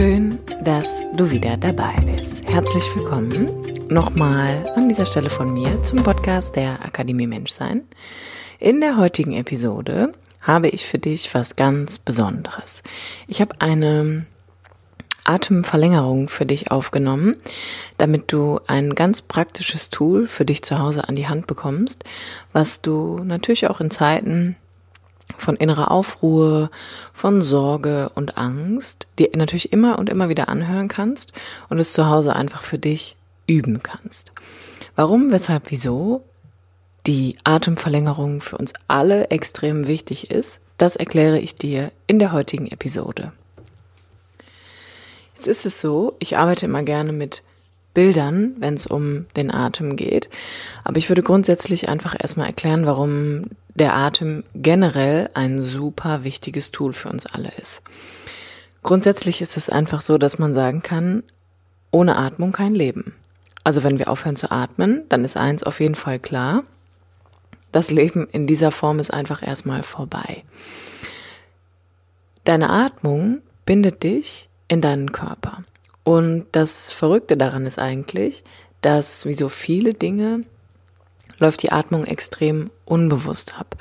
Schön, dass du wieder dabei bist. Herzlich willkommen nochmal an dieser Stelle von mir zum Podcast der Akademie Menschsein. In der heutigen Episode habe ich für dich was ganz Besonderes. Ich habe eine Atemverlängerung für dich aufgenommen, damit du ein ganz praktisches Tool für dich zu Hause an die Hand bekommst, was du natürlich auch in Zeiten von innerer Aufruhr, von Sorge und Angst, die natürlich immer und immer wieder anhören kannst und es zu Hause einfach für dich üben kannst. Warum, weshalb, wieso die Atemverlängerung für uns alle extrem wichtig ist, das erkläre ich dir in der heutigen Episode. Jetzt ist es so, ich arbeite immer gerne mit Bildern, wenn es um den Atem geht. Aber ich würde grundsätzlich einfach erstmal erklären, warum der Atem generell ein super wichtiges Tool für uns alle ist. Grundsätzlich ist es einfach so, dass man sagen kann, ohne Atmung kein Leben. Also wenn wir aufhören zu atmen, dann ist eins auf jeden Fall klar. Das Leben in dieser Form ist einfach erstmal vorbei. Deine Atmung bindet dich in deinen Körper. Und das Verrückte daran ist eigentlich, dass wie so viele Dinge läuft die Atmung extrem unbewusst ab.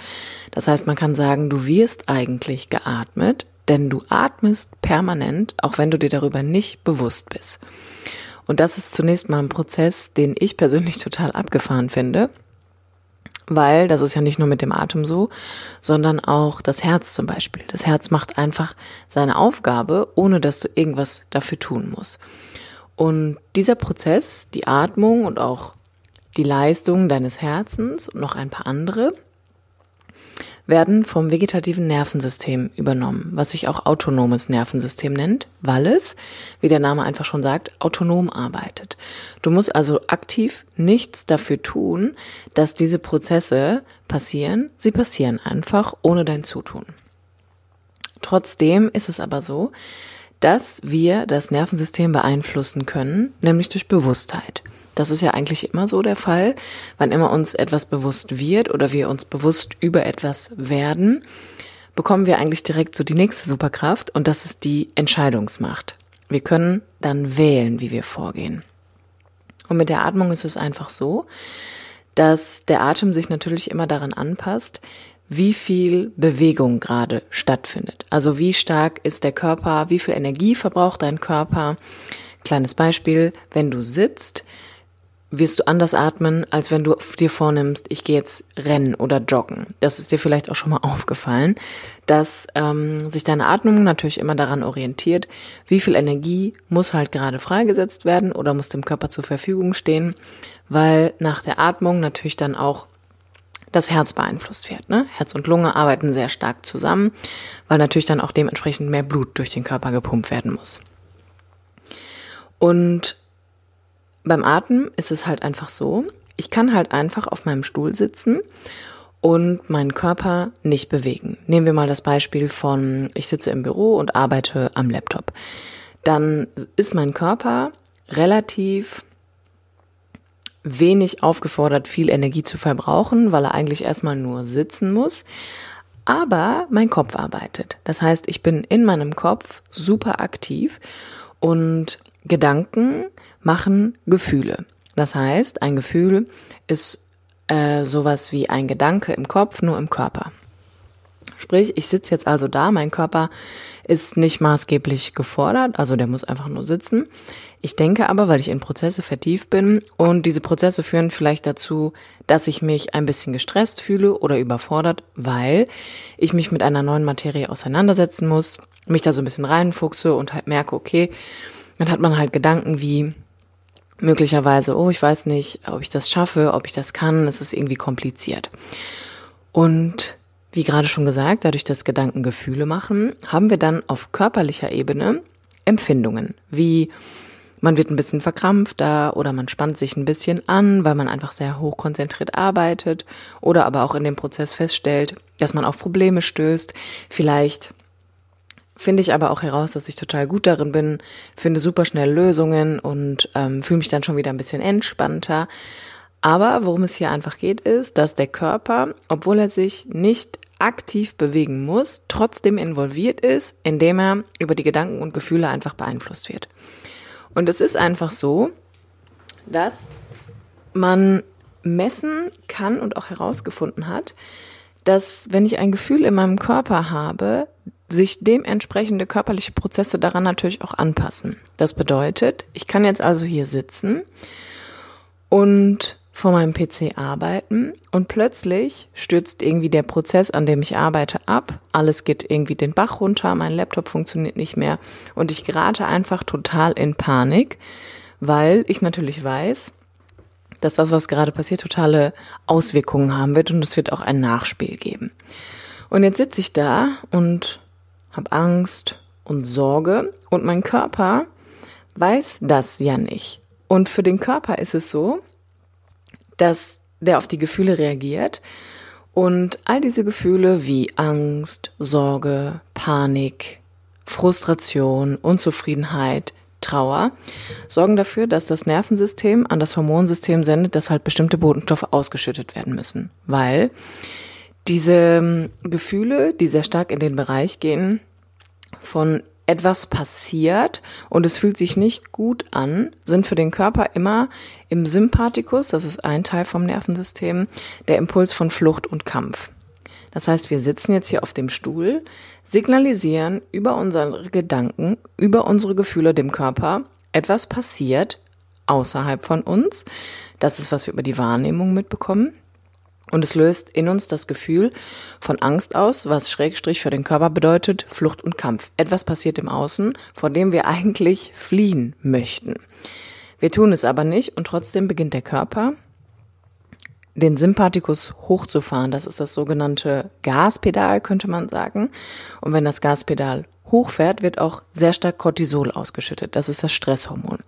Das heißt, man kann sagen, du wirst eigentlich geatmet, denn du atmest permanent, auch wenn du dir darüber nicht bewusst bist. Und das ist zunächst mal ein Prozess, den ich persönlich total abgefahren finde, weil das ist ja nicht nur mit dem Atem so, sondern auch das Herz zum Beispiel. Das Herz macht einfach seine Aufgabe, ohne dass du irgendwas dafür tun musst. Und dieser Prozess, die Atmung und auch die Leistung deines Herzens und noch ein paar andere werden vom vegetativen Nervensystem übernommen, was sich auch autonomes Nervensystem nennt, weil es, wie der Name einfach schon sagt, autonom arbeitet. Du musst also aktiv nichts dafür tun, dass diese Prozesse passieren. Sie passieren einfach ohne dein Zutun. Trotzdem ist es aber so, dass wir das Nervensystem beeinflussen können, nämlich durch Bewusstheit. Das ist ja eigentlich immer so der Fall. Wann immer uns etwas bewusst wird oder wir uns bewusst über etwas werden, bekommen wir eigentlich direkt so die nächste Superkraft und das ist die Entscheidungsmacht. Wir können dann wählen, wie wir vorgehen. Und mit der Atmung ist es einfach so, dass der Atem sich natürlich immer daran anpasst, wie viel Bewegung gerade stattfindet. Also wie stark ist der Körper, wie viel Energie verbraucht dein Körper. Kleines Beispiel, wenn du sitzt, wirst du anders atmen, als wenn du dir vornimmst, ich gehe jetzt rennen oder joggen. Das ist dir vielleicht auch schon mal aufgefallen, dass ähm, sich deine Atmung natürlich immer daran orientiert, wie viel Energie muss halt gerade freigesetzt werden oder muss dem Körper zur Verfügung stehen, weil nach der Atmung natürlich dann auch das Herz beeinflusst wird. Ne? Herz und Lunge arbeiten sehr stark zusammen, weil natürlich dann auch dementsprechend mehr Blut durch den Körper gepumpt werden muss. Und beim Atmen ist es halt einfach so, ich kann halt einfach auf meinem Stuhl sitzen und meinen Körper nicht bewegen. Nehmen wir mal das Beispiel von, ich sitze im Büro und arbeite am Laptop. Dann ist mein Körper relativ wenig aufgefordert, viel Energie zu verbrauchen, weil er eigentlich erstmal nur sitzen muss. Aber mein Kopf arbeitet. Das heißt, ich bin in meinem Kopf super aktiv und Gedanken machen Gefühle. Das heißt, ein Gefühl ist äh, sowas wie ein Gedanke im Kopf, nur im Körper. Sprich, ich sitze jetzt also da, mein Körper ist nicht maßgeblich gefordert, also der muss einfach nur sitzen. Ich denke aber, weil ich in Prozesse vertieft bin und diese Prozesse führen vielleicht dazu, dass ich mich ein bisschen gestresst fühle oder überfordert, weil ich mich mit einer neuen Materie auseinandersetzen muss, mich da so ein bisschen reinfuchse und halt merke, okay, dann hat man halt Gedanken wie möglicherweise, oh, ich weiß nicht, ob ich das schaffe, ob ich das kann, es ist irgendwie kompliziert. Und wie gerade schon gesagt, dadurch, dass Gedanken Gefühle machen, haben wir dann auf körperlicher Ebene Empfindungen, wie man wird ein bisschen verkrampfter oder man spannt sich ein bisschen an, weil man einfach sehr hoch konzentriert arbeitet oder aber auch in dem Prozess feststellt, dass man auf Probleme stößt. Vielleicht finde ich aber auch heraus, dass ich total gut darin bin, finde super schnell Lösungen und ähm, fühle mich dann schon wieder ein bisschen entspannter. Aber worum es hier einfach geht, ist, dass der Körper, obwohl er sich nicht aktiv bewegen muss, trotzdem involviert ist, indem er über die Gedanken und Gefühle einfach beeinflusst wird. Und es ist einfach so, dass man messen kann und auch herausgefunden hat, dass wenn ich ein Gefühl in meinem Körper habe, sich dementsprechende körperliche Prozesse daran natürlich auch anpassen. Das bedeutet, ich kann jetzt also hier sitzen und vor meinem PC arbeiten und plötzlich stürzt irgendwie der Prozess, an dem ich arbeite, ab. Alles geht irgendwie den Bach runter, mein Laptop funktioniert nicht mehr und ich gerate einfach total in Panik, weil ich natürlich weiß, dass das, was gerade passiert, totale Auswirkungen haben wird und es wird auch ein Nachspiel geben. Und jetzt sitze ich da und habe Angst und Sorge und mein Körper weiß das ja nicht. Und für den Körper ist es so, dass der auf die Gefühle reagiert und all diese Gefühle wie Angst, Sorge, Panik, Frustration, Unzufriedenheit, Trauer sorgen dafür, dass das Nervensystem an das Hormonsystem sendet, dass halt bestimmte Botenstoffe ausgeschüttet werden müssen, weil diese ähm, Gefühle, die sehr stark in den Bereich gehen von etwas passiert und es fühlt sich nicht gut an, sind für den Körper immer im Sympathikus, das ist ein Teil vom Nervensystem, der Impuls von Flucht und Kampf. Das heißt, wir sitzen jetzt hier auf dem Stuhl, signalisieren über unsere Gedanken, über unsere Gefühle dem Körper, etwas passiert außerhalb von uns. Das ist, was wir über die Wahrnehmung mitbekommen. Und es löst in uns das Gefühl von Angst aus, was Schrägstrich für den Körper bedeutet, Flucht und Kampf. Etwas passiert im Außen, vor dem wir eigentlich fliehen möchten. Wir tun es aber nicht und trotzdem beginnt der Körper, den Sympathikus hochzufahren. Das ist das sogenannte Gaspedal, könnte man sagen. Und wenn das Gaspedal hochfährt, wird auch sehr stark Cortisol ausgeschüttet. Das ist das Stresshormon.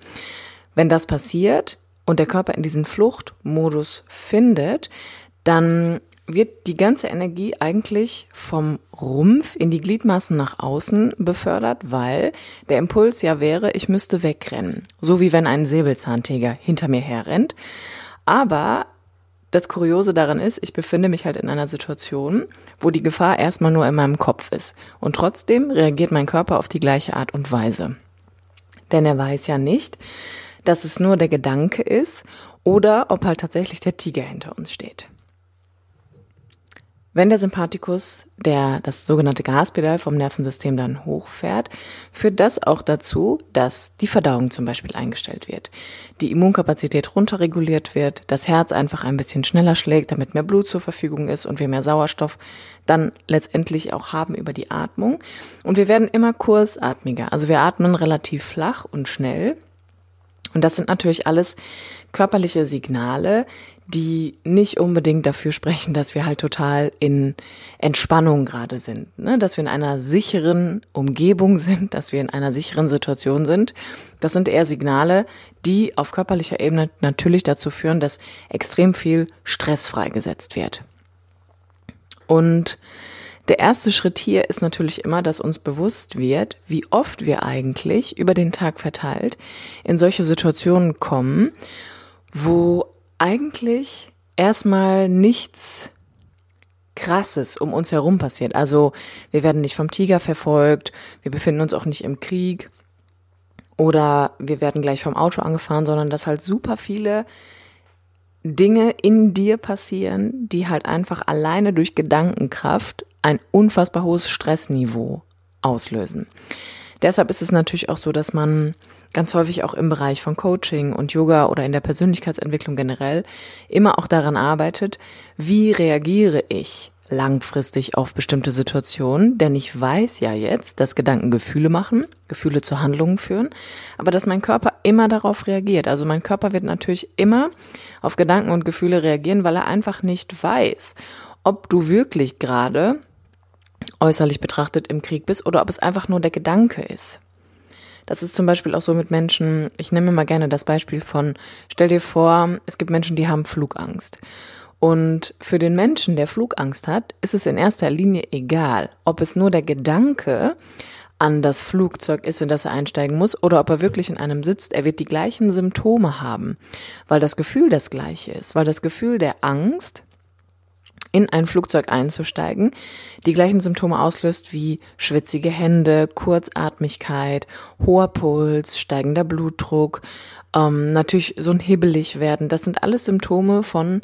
Wenn das passiert und der Körper in diesen Fluchtmodus findet, dann wird die ganze Energie eigentlich vom Rumpf in die Gliedmaßen nach außen befördert, weil der Impuls ja wäre, ich müsste wegrennen. So wie wenn ein Säbelzahntiger hinter mir herrennt. Aber das Kuriose daran ist, ich befinde mich halt in einer Situation, wo die Gefahr erstmal nur in meinem Kopf ist. Und trotzdem reagiert mein Körper auf die gleiche Art und Weise. Denn er weiß ja nicht, dass es nur der Gedanke ist oder ob halt tatsächlich der Tiger hinter uns steht. Wenn der Sympathikus, der das sogenannte Gaspedal vom Nervensystem dann hochfährt, führt das auch dazu, dass die Verdauung zum Beispiel eingestellt wird, die Immunkapazität runterreguliert wird, das Herz einfach ein bisschen schneller schlägt, damit mehr Blut zur Verfügung ist und wir mehr Sauerstoff dann letztendlich auch haben über die Atmung. Und wir werden immer kurzatmiger, also wir atmen relativ flach und schnell. Und das sind natürlich alles körperliche Signale, die nicht unbedingt dafür sprechen, dass wir halt total in Entspannung gerade sind, ne? dass wir in einer sicheren Umgebung sind, dass wir in einer sicheren Situation sind. Das sind eher Signale, die auf körperlicher Ebene natürlich dazu führen, dass extrem viel Stress freigesetzt wird. Und der erste Schritt hier ist natürlich immer, dass uns bewusst wird, wie oft wir eigentlich über den Tag verteilt in solche Situationen kommen, wo eigentlich erstmal nichts Krasses um uns herum passiert. Also wir werden nicht vom Tiger verfolgt, wir befinden uns auch nicht im Krieg oder wir werden gleich vom Auto angefahren, sondern dass halt super viele Dinge in dir passieren, die halt einfach alleine durch Gedankenkraft ein unfassbar hohes Stressniveau auslösen. Deshalb ist es natürlich auch so, dass man ganz häufig auch im Bereich von Coaching und Yoga oder in der Persönlichkeitsentwicklung generell immer auch daran arbeitet, wie reagiere ich langfristig auf bestimmte Situationen, denn ich weiß ja jetzt, dass Gedanken Gefühle machen, Gefühle zu Handlungen führen, aber dass mein Körper immer darauf reagiert. Also mein Körper wird natürlich immer auf Gedanken und Gefühle reagieren, weil er einfach nicht weiß, ob du wirklich gerade äußerlich betrachtet im Krieg bist oder ob es einfach nur der Gedanke ist. Das ist zum Beispiel auch so mit Menschen, ich nehme mal gerne das Beispiel von, stell dir vor, es gibt Menschen, die haben Flugangst. Und für den Menschen, der Flugangst hat, ist es in erster Linie egal, ob es nur der Gedanke an das Flugzeug ist, in das er einsteigen muss, oder ob er wirklich in einem sitzt, er wird die gleichen Symptome haben, weil das Gefühl das gleiche ist, weil das Gefühl der Angst in ein Flugzeug einzusteigen, die gleichen Symptome auslöst wie schwitzige Hände, Kurzatmigkeit, hoher Puls, steigender Blutdruck, ähm, natürlich so ein hibbelig werden. Das sind alles Symptome von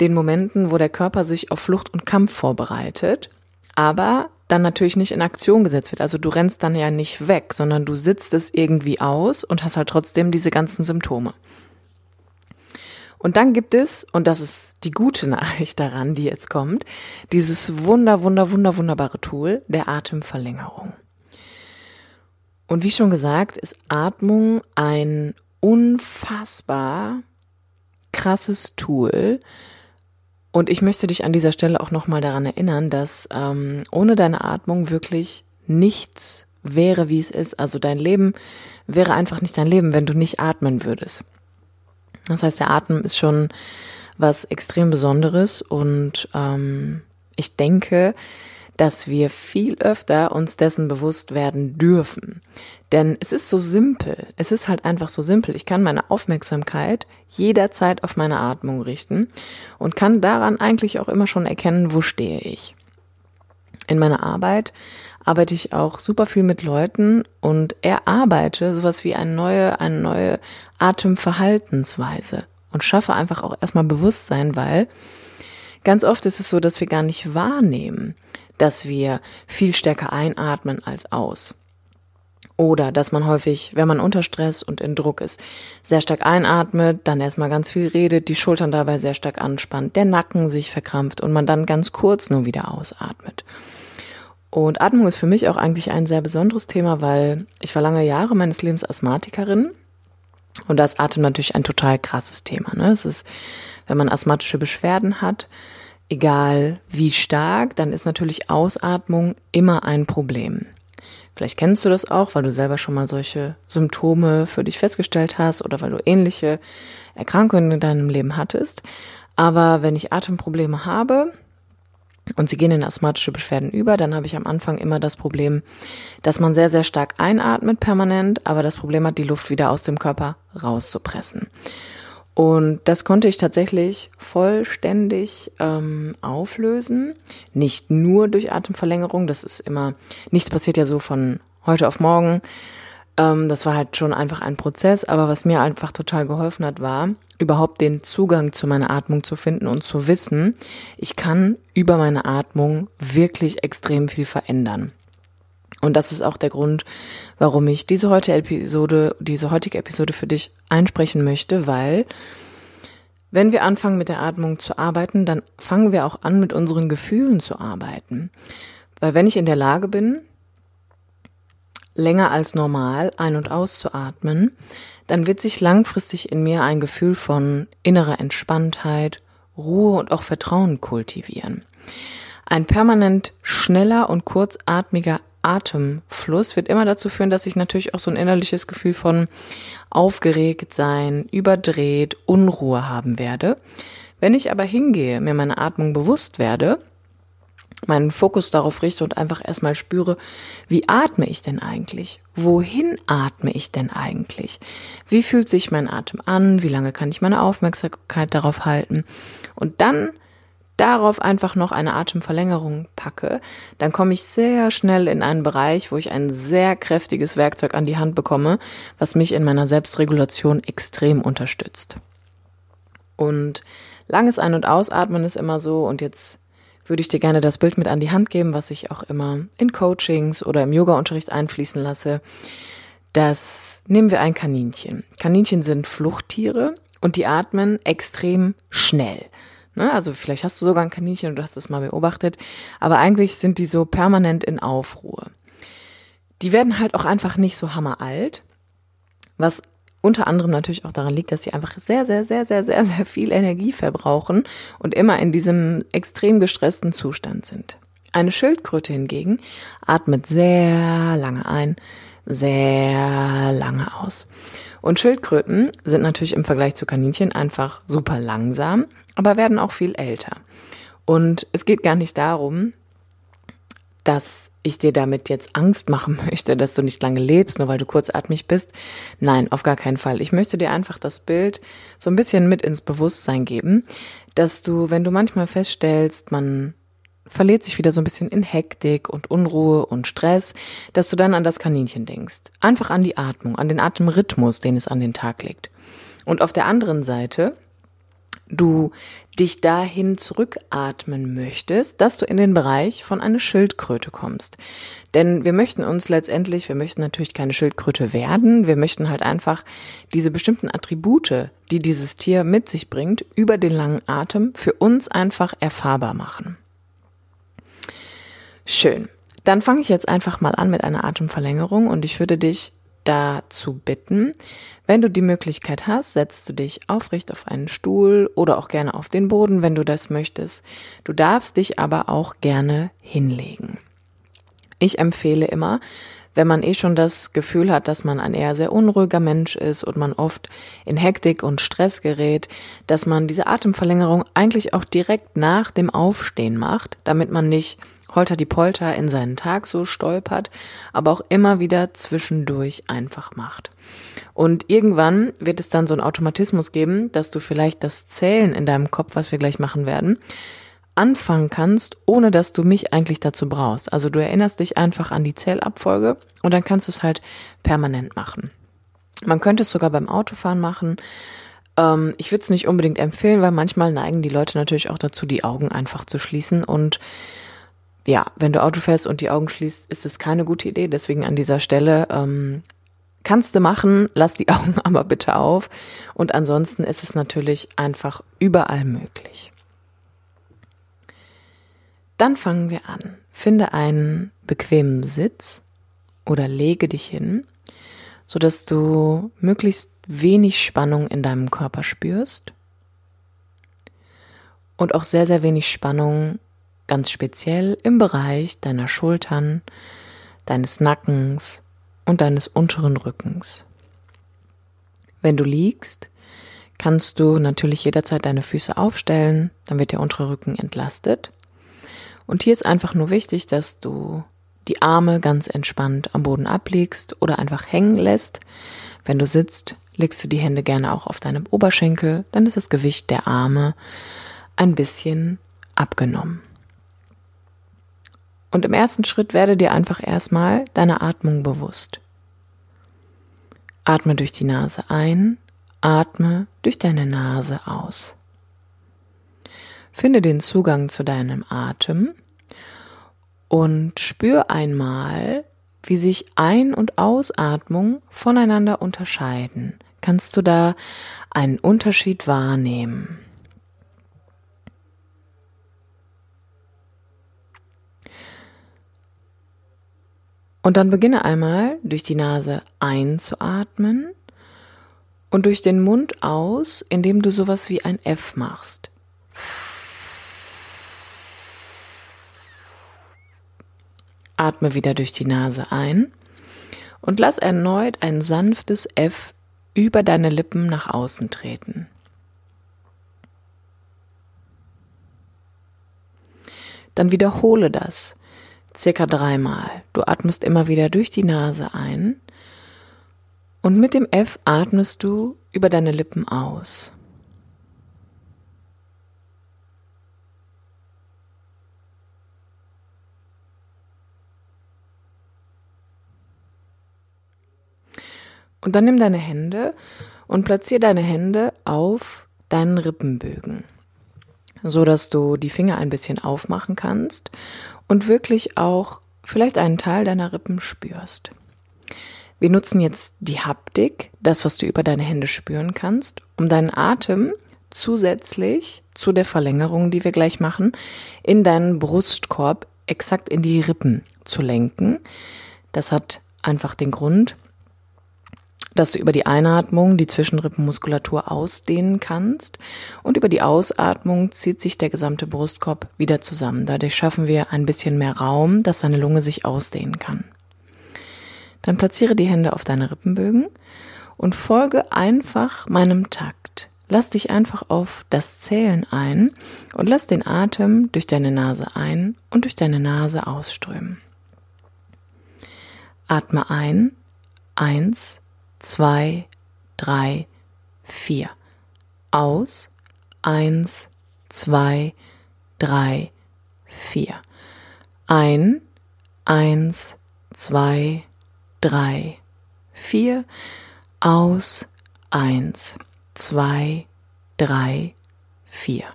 den Momenten, wo der Körper sich auf Flucht und Kampf vorbereitet, aber dann natürlich nicht in Aktion gesetzt wird. Also du rennst dann ja nicht weg, sondern du sitzt es irgendwie aus und hast halt trotzdem diese ganzen Symptome. Und dann gibt es, und das ist die gute Nachricht daran, die jetzt kommt, dieses wunder, wunder, wunder, wunderbare Tool der Atemverlängerung. Und wie schon gesagt, ist Atmung ein unfassbar krasses Tool. Und ich möchte dich an dieser Stelle auch nochmal daran erinnern, dass ähm, ohne deine Atmung wirklich nichts wäre, wie es ist. Also dein Leben wäre einfach nicht dein Leben, wenn du nicht atmen würdest. Das heißt, der Atem ist schon was extrem Besonderes und ähm, ich denke, dass wir viel öfter uns dessen bewusst werden dürfen. Denn es ist so simpel. Es ist halt einfach so simpel. Ich kann meine Aufmerksamkeit jederzeit auf meine Atmung richten und kann daran eigentlich auch immer schon erkennen, wo stehe ich. In meiner Arbeit arbeite ich auch super viel mit Leuten und erarbeite sowas wie eine neue, eine neue Atemverhaltensweise und schaffe einfach auch erstmal Bewusstsein, weil ganz oft ist es so, dass wir gar nicht wahrnehmen, dass wir viel stärker einatmen als aus. Oder dass man häufig, wenn man unter Stress und in Druck ist, sehr stark einatmet, dann erstmal ganz viel redet, die Schultern dabei sehr stark anspannt, der Nacken sich verkrampft und man dann ganz kurz nur wieder ausatmet. Und Atmung ist für mich auch eigentlich ein sehr besonderes Thema, weil ich war lange Jahre meines Lebens Asthmatikerin. Und da ist Atem natürlich ein total krasses Thema. Ne? Es ist, wenn man asthmatische Beschwerden hat, egal wie stark, dann ist natürlich Ausatmung immer ein Problem. Vielleicht kennst du das auch, weil du selber schon mal solche Symptome für dich festgestellt hast oder weil du ähnliche Erkrankungen in deinem Leben hattest. Aber wenn ich Atemprobleme habe, und sie gehen in asthmatische Beschwerden über, dann habe ich am Anfang immer das Problem, dass man sehr, sehr stark einatmet permanent, aber das Problem hat, die Luft wieder aus dem Körper rauszupressen. Und das konnte ich tatsächlich vollständig ähm, auflösen. Nicht nur durch Atemverlängerung, das ist immer, nichts passiert ja so von heute auf morgen. Ähm, das war halt schon einfach ein Prozess, aber was mir einfach total geholfen hat, war, überhaupt den Zugang zu meiner Atmung zu finden und zu wissen, ich kann über meine Atmung wirklich extrem viel verändern. Und das ist auch der Grund, warum ich diese heutige Episode, diese heutige Episode für dich einsprechen möchte, weil wenn wir anfangen mit der Atmung zu arbeiten, dann fangen wir auch an mit unseren Gefühlen zu arbeiten. Weil wenn ich in der Lage bin, länger als normal ein- und auszuatmen, dann wird sich langfristig in mir ein Gefühl von innerer Entspanntheit, Ruhe und auch Vertrauen kultivieren. Ein permanent schneller und kurzatmiger Atemfluss wird immer dazu führen, dass ich natürlich auch so ein innerliches Gefühl von aufgeregt sein, überdreht, Unruhe haben werde. Wenn ich aber hingehe, mir meine Atmung bewusst werde, meinen Fokus darauf richte und einfach erstmal spüre, wie atme ich denn eigentlich? Wohin atme ich denn eigentlich? Wie fühlt sich mein Atem an? Wie lange kann ich meine Aufmerksamkeit darauf halten? Und dann darauf einfach noch eine Atemverlängerung packe, dann komme ich sehr schnell in einen Bereich, wo ich ein sehr kräftiges Werkzeug an die Hand bekomme, was mich in meiner Selbstregulation extrem unterstützt. Und langes Ein- und Ausatmen ist immer so, und jetzt würde ich dir gerne das Bild mit an die Hand geben, was ich auch immer in Coachings oder im Yoga-Unterricht einfließen lasse. Das nehmen wir ein Kaninchen. Kaninchen sind Fluchttiere und die atmen extrem schnell. Ne? Also vielleicht hast du sogar ein Kaninchen und du hast es mal beobachtet, aber eigentlich sind die so permanent in Aufruhr. Die werden halt auch einfach nicht so hammeralt, was unter anderem natürlich auch daran liegt, dass sie einfach sehr, sehr, sehr, sehr, sehr, sehr viel Energie verbrauchen und immer in diesem extrem gestressten Zustand sind. Eine Schildkröte hingegen atmet sehr lange ein, sehr lange aus. Und Schildkröten sind natürlich im Vergleich zu Kaninchen einfach super langsam, aber werden auch viel älter. Und es geht gar nicht darum, dass ich dir damit jetzt Angst machen möchte, dass du nicht lange lebst, nur weil du kurzatmig bist. Nein, auf gar keinen Fall. Ich möchte dir einfach das Bild so ein bisschen mit ins Bewusstsein geben, dass du, wenn du manchmal feststellst, man verliert sich wieder so ein bisschen in Hektik und Unruhe und Stress, dass du dann an das Kaninchen denkst. Einfach an die Atmung, an den Atemrhythmus, den es an den Tag legt. Und auf der anderen Seite du dich dahin zurückatmen möchtest, dass du in den Bereich von einer Schildkröte kommst. Denn wir möchten uns letztendlich, wir möchten natürlich keine Schildkröte werden, wir möchten halt einfach diese bestimmten Attribute, die dieses Tier mit sich bringt, über den langen Atem für uns einfach erfahrbar machen. Schön. Dann fange ich jetzt einfach mal an mit einer Atemverlängerung und ich würde dich dazu bitten, wenn du die Möglichkeit hast, setzt du dich aufrecht auf einen Stuhl oder auch gerne auf den Boden, wenn du das möchtest. Du darfst dich aber auch gerne hinlegen. Ich empfehle immer, wenn man eh schon das Gefühl hat, dass man ein eher sehr unruhiger Mensch ist und man oft in Hektik und Stress gerät, dass man diese Atemverlängerung eigentlich auch direkt nach dem Aufstehen macht, damit man nicht holter die Polter in seinen Tag so stolpert, aber auch immer wieder zwischendurch einfach macht. Und irgendwann wird es dann so einen Automatismus geben, dass du vielleicht das Zählen in deinem Kopf, was wir gleich machen werden, anfangen kannst, ohne dass du mich eigentlich dazu brauchst. Also du erinnerst dich einfach an die Zählabfolge und dann kannst du es halt permanent machen. Man könnte es sogar beim Autofahren machen. Ähm, ich würde es nicht unbedingt empfehlen, weil manchmal neigen die Leute natürlich auch dazu, die Augen einfach zu schließen und ja, wenn du Auto fährst und die Augen schließt, ist es keine gute Idee. Deswegen an dieser Stelle ähm, kannst du machen, lass die Augen aber bitte auf. Und ansonsten ist es natürlich einfach überall möglich. Dann fangen wir an. Finde einen bequemen Sitz oder lege dich hin, sodass du möglichst wenig Spannung in deinem Körper spürst und auch sehr, sehr wenig Spannung ganz speziell im Bereich deiner Schultern, deines Nackens und deines unteren Rückens. Wenn du liegst, kannst du natürlich jederzeit deine Füße aufstellen, dann wird der untere Rücken entlastet. Und hier ist einfach nur wichtig, dass du die Arme ganz entspannt am Boden ablegst oder einfach hängen lässt. Wenn du sitzt, legst du die Hände gerne auch auf deinem Oberschenkel, dann ist das Gewicht der Arme ein bisschen abgenommen. Und im ersten Schritt werde dir einfach erstmal deine Atmung bewusst. Atme durch die Nase ein, atme durch deine Nase aus. Finde den Zugang zu deinem Atem und spür einmal, wie sich Ein- und Ausatmung voneinander unterscheiden. Kannst du da einen Unterschied wahrnehmen? Und dann beginne einmal durch die Nase einzuatmen und durch den Mund aus, indem du sowas wie ein F machst. Atme wieder durch die Nase ein und lass erneut ein sanftes F über deine Lippen nach außen treten. Dann wiederhole das circa dreimal. Du atmest immer wieder durch die Nase ein und mit dem F atmest du über deine Lippen aus. Und dann nimm deine Hände und platziere deine Hände auf deinen Rippenbögen, so dass du die Finger ein bisschen aufmachen kannst und wirklich auch vielleicht einen Teil deiner Rippen spürst. Wir nutzen jetzt die Haptik, das, was du über deine Hände spüren kannst, um deinen Atem zusätzlich zu der Verlängerung, die wir gleich machen, in deinen Brustkorb exakt in die Rippen zu lenken. Das hat einfach den Grund, dass du über die Einatmung die Zwischenrippenmuskulatur ausdehnen kannst und über die Ausatmung zieht sich der gesamte Brustkorb wieder zusammen. Dadurch schaffen wir ein bisschen mehr Raum, dass deine Lunge sich ausdehnen kann. Dann platziere die Hände auf deine Rippenbögen und folge einfach meinem Takt. Lass dich einfach auf das Zählen ein und lass den Atem durch deine Nase ein und durch deine Nase ausströmen. Atme ein, eins, zwei, drei, vier. Aus, eins, zwei, drei, vier. Ein, eins, zwei, drei, vier. Aus, eins, zwei, drei, vier.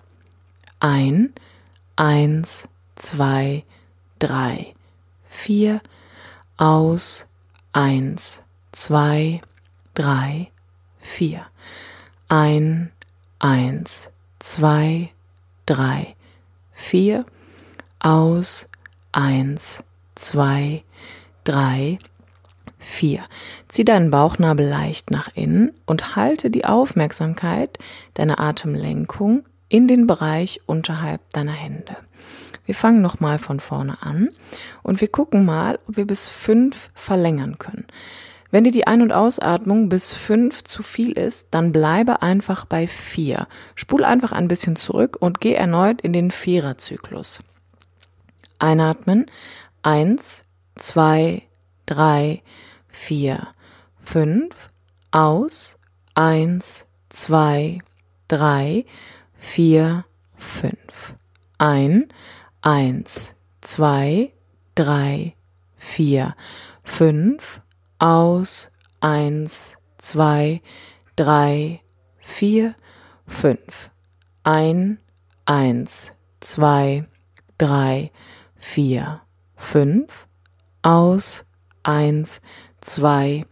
Ein, eins, zwei, drei, vier. Aus, eins, zwei, drei drei, vier. Ein, eins, zwei, drei, vier. Aus, eins, zwei, drei, vier. Zieh deinen Bauchnabel leicht nach innen und halte die Aufmerksamkeit deiner Atemlenkung in den Bereich unterhalb deiner Hände. Wir fangen nochmal von vorne an und wir gucken mal, ob wir bis fünf verlängern können. Wenn dir die Ein- und Ausatmung bis fünf zu viel ist, dann bleibe einfach bei vier. Spul einfach ein bisschen zurück und geh erneut in den Viererzyklus. Einatmen. Eins, zwei, drei, vier, fünf. Aus. Eins, zwei, drei, vier, fünf. Ein. Eins, zwei, drei, vier, fünf aus, eins, zwei, drei, vier, fünf, ein, eins, zwei, drei, vier, fünf, aus, eins, zwei,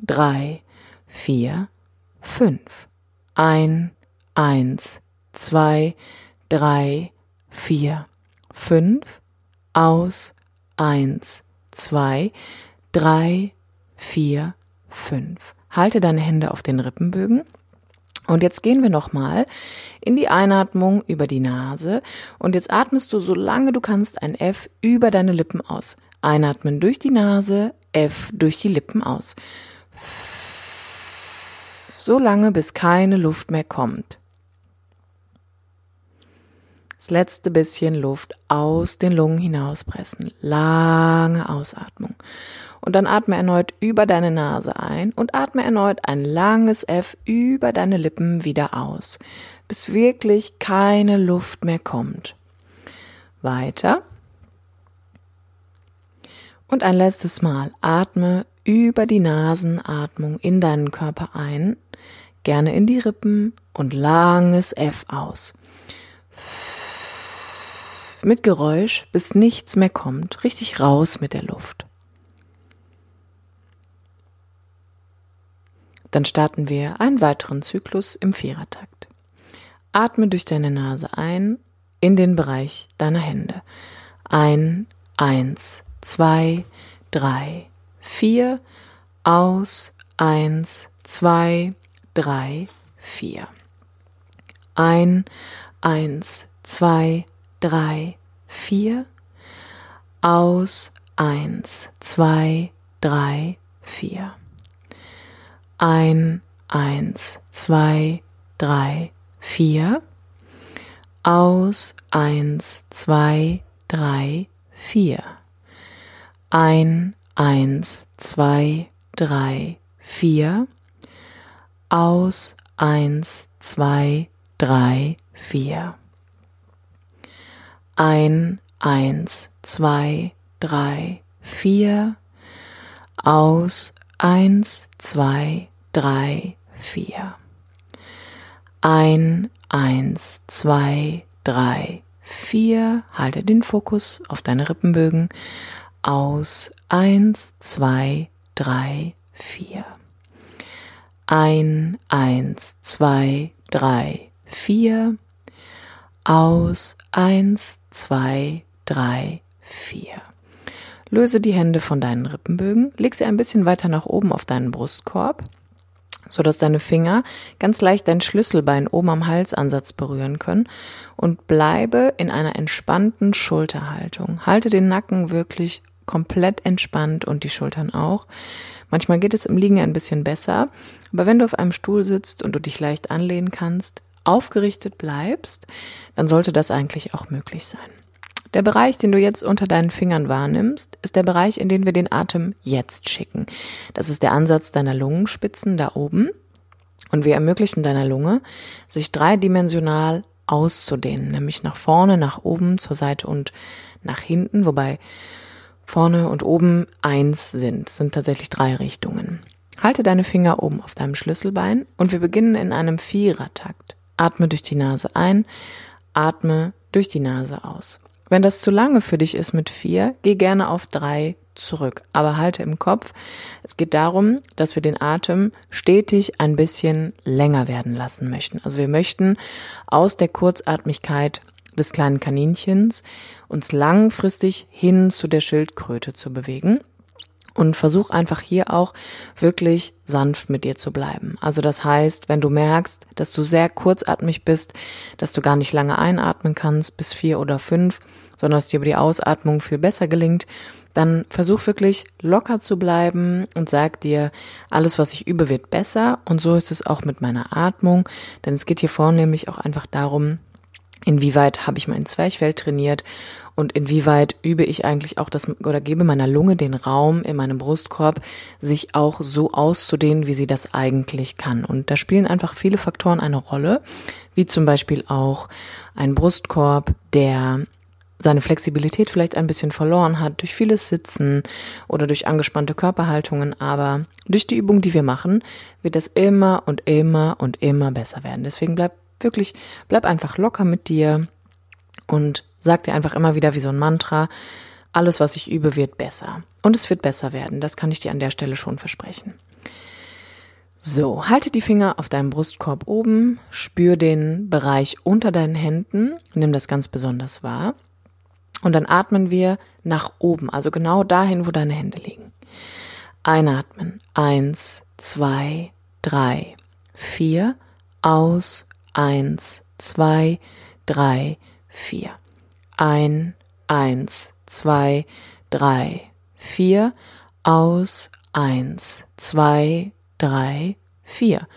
drei, vier, fünf, ein, eins, zwei, drei, vier, fünf, aus, eins, zwei, drei, vier, fünf. Halte deine Hände auf den Rippenbögen. Und jetzt gehen wir nochmal in die Einatmung über die Nase. Und jetzt atmest du, solange du kannst, ein F über deine Lippen aus. Einatmen durch die Nase, F durch die Lippen aus. So lange, bis keine Luft mehr kommt. Das letzte bisschen Luft aus den Lungen hinauspressen. Lange Ausatmung. Und dann atme erneut über deine Nase ein und atme erneut ein langes F über deine Lippen wieder aus, bis wirklich keine Luft mehr kommt. Weiter. Und ein letztes Mal atme über die Nasenatmung in deinen Körper ein, gerne in die Rippen und langes F aus. Mit Geräusch, bis nichts mehr kommt, richtig raus mit der Luft. Dann starten wir einen weiteren Zyklus im Vierertakt. Atme durch deine Nase ein in den Bereich deiner Hände. Ein, eins, zwei, drei, vier. Aus, eins, zwei, drei, vier. Ein, eins, zwei, drei, vier. Aus, eins, zwei, drei, vier. Ein, eins, zwei, drei, vier. Aus, eins, zwei, drei, vier. Ein, eins, zwei, drei, vier. Aus, eins, zwei, drei, vier. Ein, eins, zwei, drei, vier. Aus, Eins, zwei, drei, vier. Ein, eins, zwei, drei, vier. Halte den Fokus auf deine Rippenbögen. Aus, eins, zwei, drei, vier. Ein, eins, zwei, drei, vier. Aus, eins, zwei, drei, vier. Löse die Hände von deinen Rippenbögen, leg sie ein bisschen weiter nach oben auf deinen Brustkorb so dass deine Finger ganz leicht dein Schlüsselbein oben am Halsansatz berühren können und bleibe in einer entspannten Schulterhaltung. Halte den Nacken wirklich komplett entspannt und die Schultern auch. Manchmal geht es im Liegen ein bisschen besser, aber wenn du auf einem Stuhl sitzt und du dich leicht anlehnen kannst, aufgerichtet bleibst, dann sollte das eigentlich auch möglich sein. Der Bereich, den du jetzt unter deinen Fingern wahrnimmst, ist der Bereich, in den wir den Atem jetzt schicken. Das ist der Ansatz deiner Lungenspitzen da oben. Und wir ermöglichen deiner Lunge, sich dreidimensional auszudehnen, nämlich nach vorne, nach oben, zur Seite und nach hinten, wobei vorne und oben eins sind, sind tatsächlich drei Richtungen. Halte deine Finger oben auf deinem Schlüsselbein und wir beginnen in einem Vierertakt. Atme durch die Nase ein, atme durch die Nase aus. Wenn das zu lange für dich ist mit vier, geh gerne auf drei zurück. Aber halte im Kopf, es geht darum, dass wir den Atem stetig ein bisschen länger werden lassen möchten. Also wir möchten aus der Kurzatmigkeit des kleinen Kaninchens uns langfristig hin zu der Schildkröte zu bewegen. Und versuch einfach hier auch wirklich sanft mit dir zu bleiben. Also das heißt, wenn du merkst, dass du sehr kurzatmig bist, dass du gar nicht lange einatmen kannst, bis vier oder fünf, sondern dass dir über die Ausatmung viel besser gelingt, dann versuch wirklich locker zu bleiben und sag dir, alles, was ich übe, wird besser. Und so ist es auch mit meiner Atmung, denn es geht hier vornehmlich auch einfach darum, inwieweit habe ich mein Zwerchfell trainiert und inwieweit übe ich eigentlich auch das oder gebe meiner Lunge den Raum in meinem Brustkorb, sich auch so auszudehnen, wie sie das eigentlich kann. Und da spielen einfach viele Faktoren eine Rolle, wie zum Beispiel auch ein Brustkorb, der seine Flexibilität vielleicht ein bisschen verloren hat durch vieles Sitzen oder durch angespannte Körperhaltungen, aber durch die Übung, die wir machen, wird das immer und immer und immer besser werden. Deswegen bleib wirklich, bleib einfach locker mit dir und sag dir einfach immer wieder wie so ein Mantra, alles, was ich übe, wird besser. Und es wird besser werden. Das kann ich dir an der Stelle schon versprechen. So, halte die Finger auf deinem Brustkorb oben, spür den Bereich unter deinen Händen, nimm das ganz besonders wahr. Und dann atmen wir nach oben, also genau dahin, wo deine Hände liegen. Einatmen. Eins, zwei, drei, vier. Aus eins, zwei, drei, vier. Ein, eins, zwei, drei, vier. Aus, eins, zwei, drei, vier.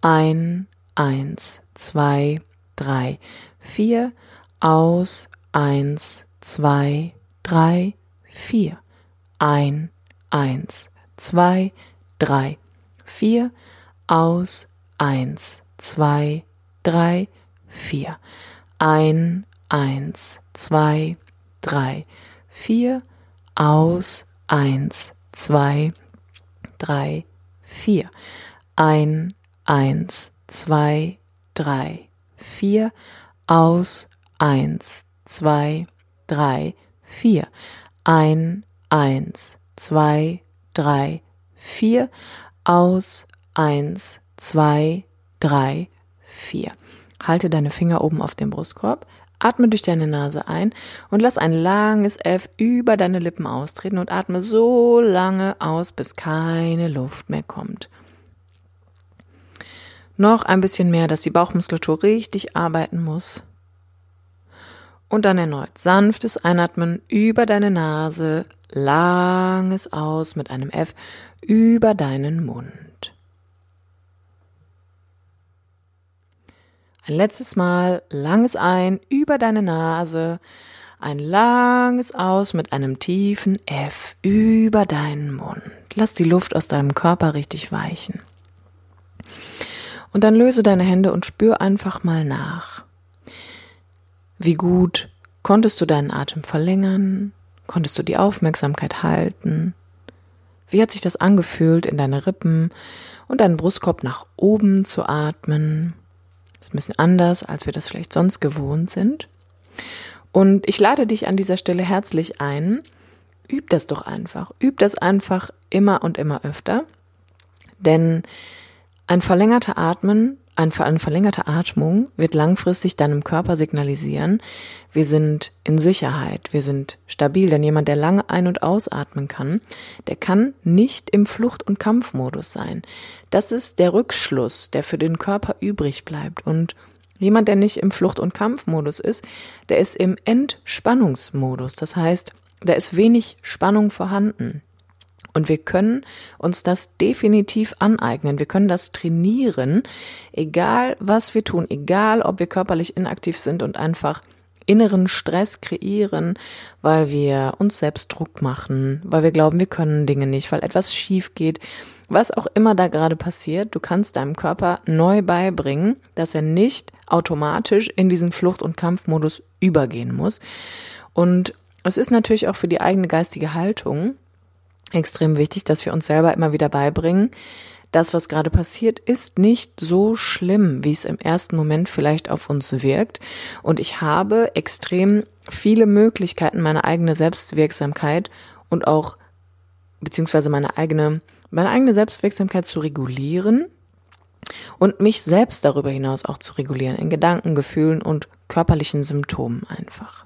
Ein, eins, zwei, drei, vier. Aus, eins, zwei, drei, vier. Ein, eins, zwei, drei, vier. Aus, eins, zwei, drei, vier. Ein, eins, zwei, drei, vier. Aus, eins, zwei, drei, vier. Ein, eins, zwei, drei, vier. Aus, eins, zwei, drei, vier. Ein, eins, zwei, drei, vier. Aus, eins, zwei, drei, vier. Halte deine Finger oben auf dem Brustkorb, atme durch deine Nase ein und lass ein langes F über deine Lippen austreten und atme so lange aus, bis keine Luft mehr kommt. Noch ein bisschen mehr, dass die Bauchmuskulatur richtig arbeiten muss. Und dann erneut sanftes Einatmen über deine Nase, langes Aus mit einem F über deinen Mund. Ein letztes Mal langes Ein über deine Nase, ein langes Aus mit einem tiefen F über deinen Mund. Lass die Luft aus deinem Körper richtig weichen. Und dann löse deine Hände und spür einfach mal nach. Wie gut konntest du deinen Atem verlängern? Konntest du die Aufmerksamkeit halten? Wie hat sich das angefühlt, in deine Rippen und deinen Brustkorb nach oben zu atmen? Das ist ein bisschen anders, als wir das vielleicht sonst gewohnt sind. Und ich lade dich an dieser Stelle herzlich ein. Üb das doch einfach. Üb das einfach immer und immer öfter. Denn ein verlängerter Atmen eine verlängerte Atmung wird langfristig deinem Körper signalisieren, wir sind in Sicherheit, wir sind stabil, denn jemand, der lange ein- und ausatmen kann, der kann nicht im Flucht- und Kampfmodus sein. Das ist der Rückschluss, der für den Körper übrig bleibt und Jemand, der nicht im Flucht- und Kampfmodus ist, der ist im Entspannungsmodus. Das heißt, da ist wenig Spannung vorhanden. Und wir können uns das definitiv aneignen. Wir können das trainieren, egal was wir tun, egal ob wir körperlich inaktiv sind und einfach inneren Stress kreieren, weil wir uns selbst Druck machen, weil wir glauben, wir können Dinge nicht, weil etwas schief geht, was auch immer da gerade passiert, du kannst deinem Körper neu beibringen, dass er nicht automatisch in diesen Flucht- und Kampfmodus übergehen muss. Und es ist natürlich auch für die eigene geistige Haltung extrem wichtig, dass wir uns selber immer wieder beibringen, das, was gerade passiert, ist nicht so schlimm, wie es im ersten Moment vielleicht auf uns wirkt. Und ich habe extrem viele Möglichkeiten, meine eigene Selbstwirksamkeit und auch beziehungsweise meine eigene, meine eigene Selbstwirksamkeit zu regulieren und mich selbst darüber hinaus auch zu regulieren in Gedanken, Gefühlen und körperlichen Symptomen einfach.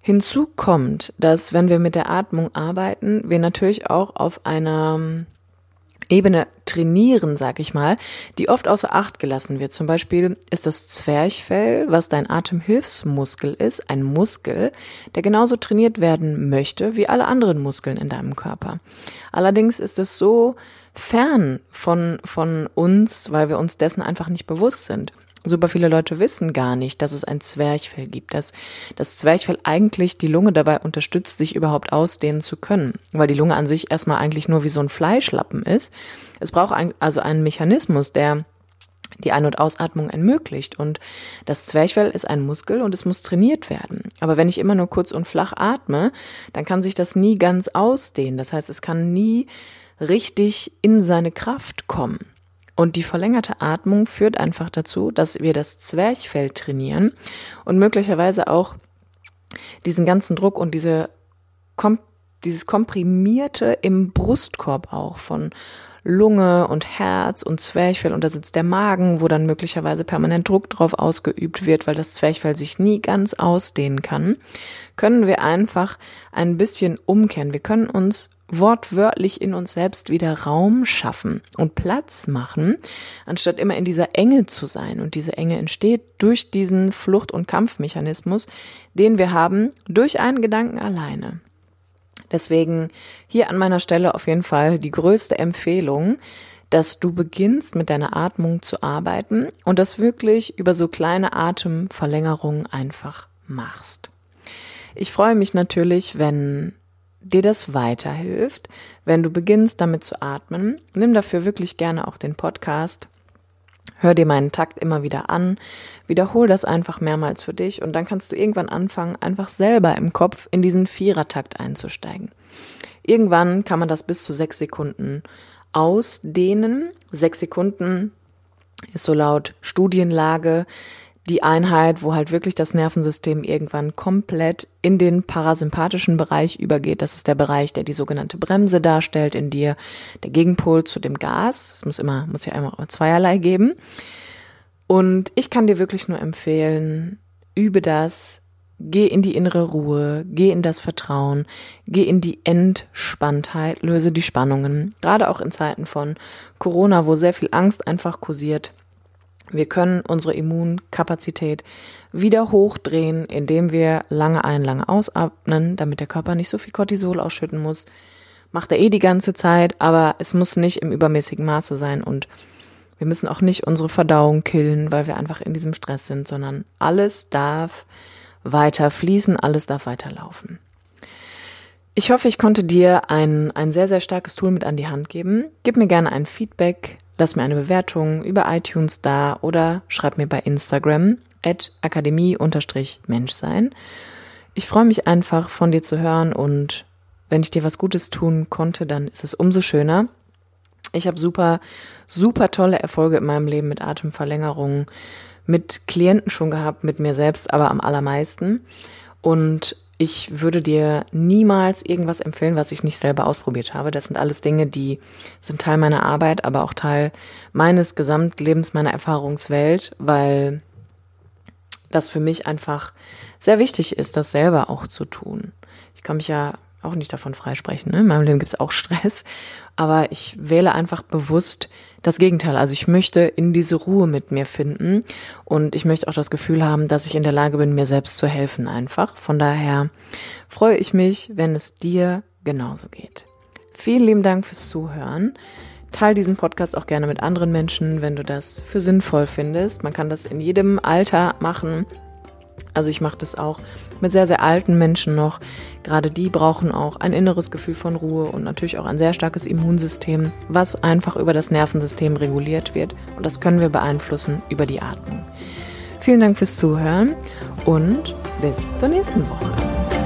Hinzu kommt, dass wenn wir mit der Atmung arbeiten, wir natürlich auch auf einer Ebene trainieren, sag ich mal, die oft außer Acht gelassen wird. Zum Beispiel ist das Zwerchfell, was dein Atemhilfsmuskel ist, ein Muskel, der genauso trainiert werden möchte wie alle anderen Muskeln in deinem Körper. Allerdings ist es so fern von, von uns, weil wir uns dessen einfach nicht bewusst sind super viele Leute wissen gar nicht, dass es ein Zwerchfell gibt, dass das Zwerchfell eigentlich die Lunge dabei unterstützt, sich überhaupt ausdehnen zu können, weil die Lunge an sich erstmal eigentlich nur wie so ein Fleischlappen ist. Es braucht also einen Mechanismus, der die Ein- und Ausatmung ermöglicht. Und das Zwerchfell ist ein Muskel und es muss trainiert werden. Aber wenn ich immer nur kurz und flach atme, dann kann sich das nie ganz ausdehnen. Das heißt, es kann nie richtig in seine Kraft kommen. Und die verlängerte Atmung führt einfach dazu, dass wir das Zwerchfell trainieren und möglicherweise auch diesen ganzen Druck und diese, dieses komprimierte im Brustkorb auch von Lunge und Herz und Zwerchfell und da sitzt der Magen, wo dann möglicherweise permanent Druck drauf ausgeübt wird, weil das Zwerchfell sich nie ganz ausdehnen kann, können wir einfach ein bisschen umkehren. Wir können uns wortwörtlich in uns selbst wieder Raum schaffen und Platz machen, anstatt immer in dieser Enge zu sein. Und diese Enge entsteht durch diesen Flucht- und Kampfmechanismus, den wir haben durch einen Gedanken alleine. Deswegen hier an meiner Stelle auf jeden Fall die größte Empfehlung, dass du beginnst mit deiner Atmung zu arbeiten und das wirklich über so kleine Atemverlängerungen einfach machst. Ich freue mich natürlich, wenn dir das weiterhilft, wenn du beginnst damit zu atmen. Nimm dafür wirklich gerne auch den Podcast. Hör dir meinen Takt immer wieder an, wiederhol das einfach mehrmals für dich und dann kannst du irgendwann anfangen, einfach selber im Kopf in diesen Vierertakt einzusteigen. Irgendwann kann man das bis zu sechs Sekunden ausdehnen. Sechs Sekunden ist so laut Studienlage die Einheit, wo halt wirklich das Nervensystem irgendwann komplett in den parasympathischen Bereich übergeht. Das ist der Bereich, der die sogenannte Bremse darstellt in dir, der Gegenpol zu dem Gas. Es muss immer, muss ja immer zweierlei geben. Und ich kann dir wirklich nur empfehlen, übe das, geh in die innere Ruhe, geh in das Vertrauen, geh in die Entspanntheit, löse die Spannungen. Gerade auch in Zeiten von Corona, wo sehr viel Angst einfach kursiert wir können unsere Immunkapazität wieder hochdrehen, indem wir lange ein, lange ausatmen, damit der Körper nicht so viel Cortisol ausschütten muss. Macht er eh die ganze Zeit, aber es muss nicht im übermäßigen Maße sein und wir müssen auch nicht unsere Verdauung killen, weil wir einfach in diesem Stress sind, sondern alles darf weiter fließen, alles darf weiterlaufen. Ich hoffe, ich konnte dir ein, ein sehr, sehr starkes Tool mit an die Hand geben. Gib mir gerne ein Feedback Lass mir eine Bewertung über iTunes da oder schreib mir bei Instagram at akademie-menschsein. Ich freue mich einfach von dir zu hören und wenn ich dir was Gutes tun konnte, dann ist es umso schöner. Ich habe super, super tolle Erfolge in meinem Leben mit Atemverlängerungen, mit Klienten schon gehabt, mit mir selbst aber am allermeisten. Und ich würde dir niemals irgendwas empfehlen, was ich nicht selber ausprobiert habe. Das sind alles Dinge, die sind Teil meiner Arbeit, aber auch Teil meines Gesamtlebens, meiner Erfahrungswelt, weil das für mich einfach sehr wichtig ist, das selber auch zu tun. Ich kann mich ja auch nicht davon freisprechen. Ne? In meinem Leben gibt es auch Stress, aber ich wähle einfach bewusst das Gegenteil. Also ich möchte in diese Ruhe mit mir finden und ich möchte auch das Gefühl haben, dass ich in der Lage bin, mir selbst zu helfen einfach. Von daher freue ich mich, wenn es dir genauso geht. Vielen lieben Dank fürs Zuhören. Teil diesen Podcast auch gerne mit anderen Menschen, wenn du das für sinnvoll findest. Man kann das in jedem Alter machen. Also ich mache das auch mit sehr, sehr alten Menschen noch. Gerade die brauchen auch ein inneres Gefühl von Ruhe und natürlich auch ein sehr starkes Immunsystem, was einfach über das Nervensystem reguliert wird. Und das können wir beeinflussen über die Atmung. Vielen Dank fürs Zuhören und bis zur nächsten Woche.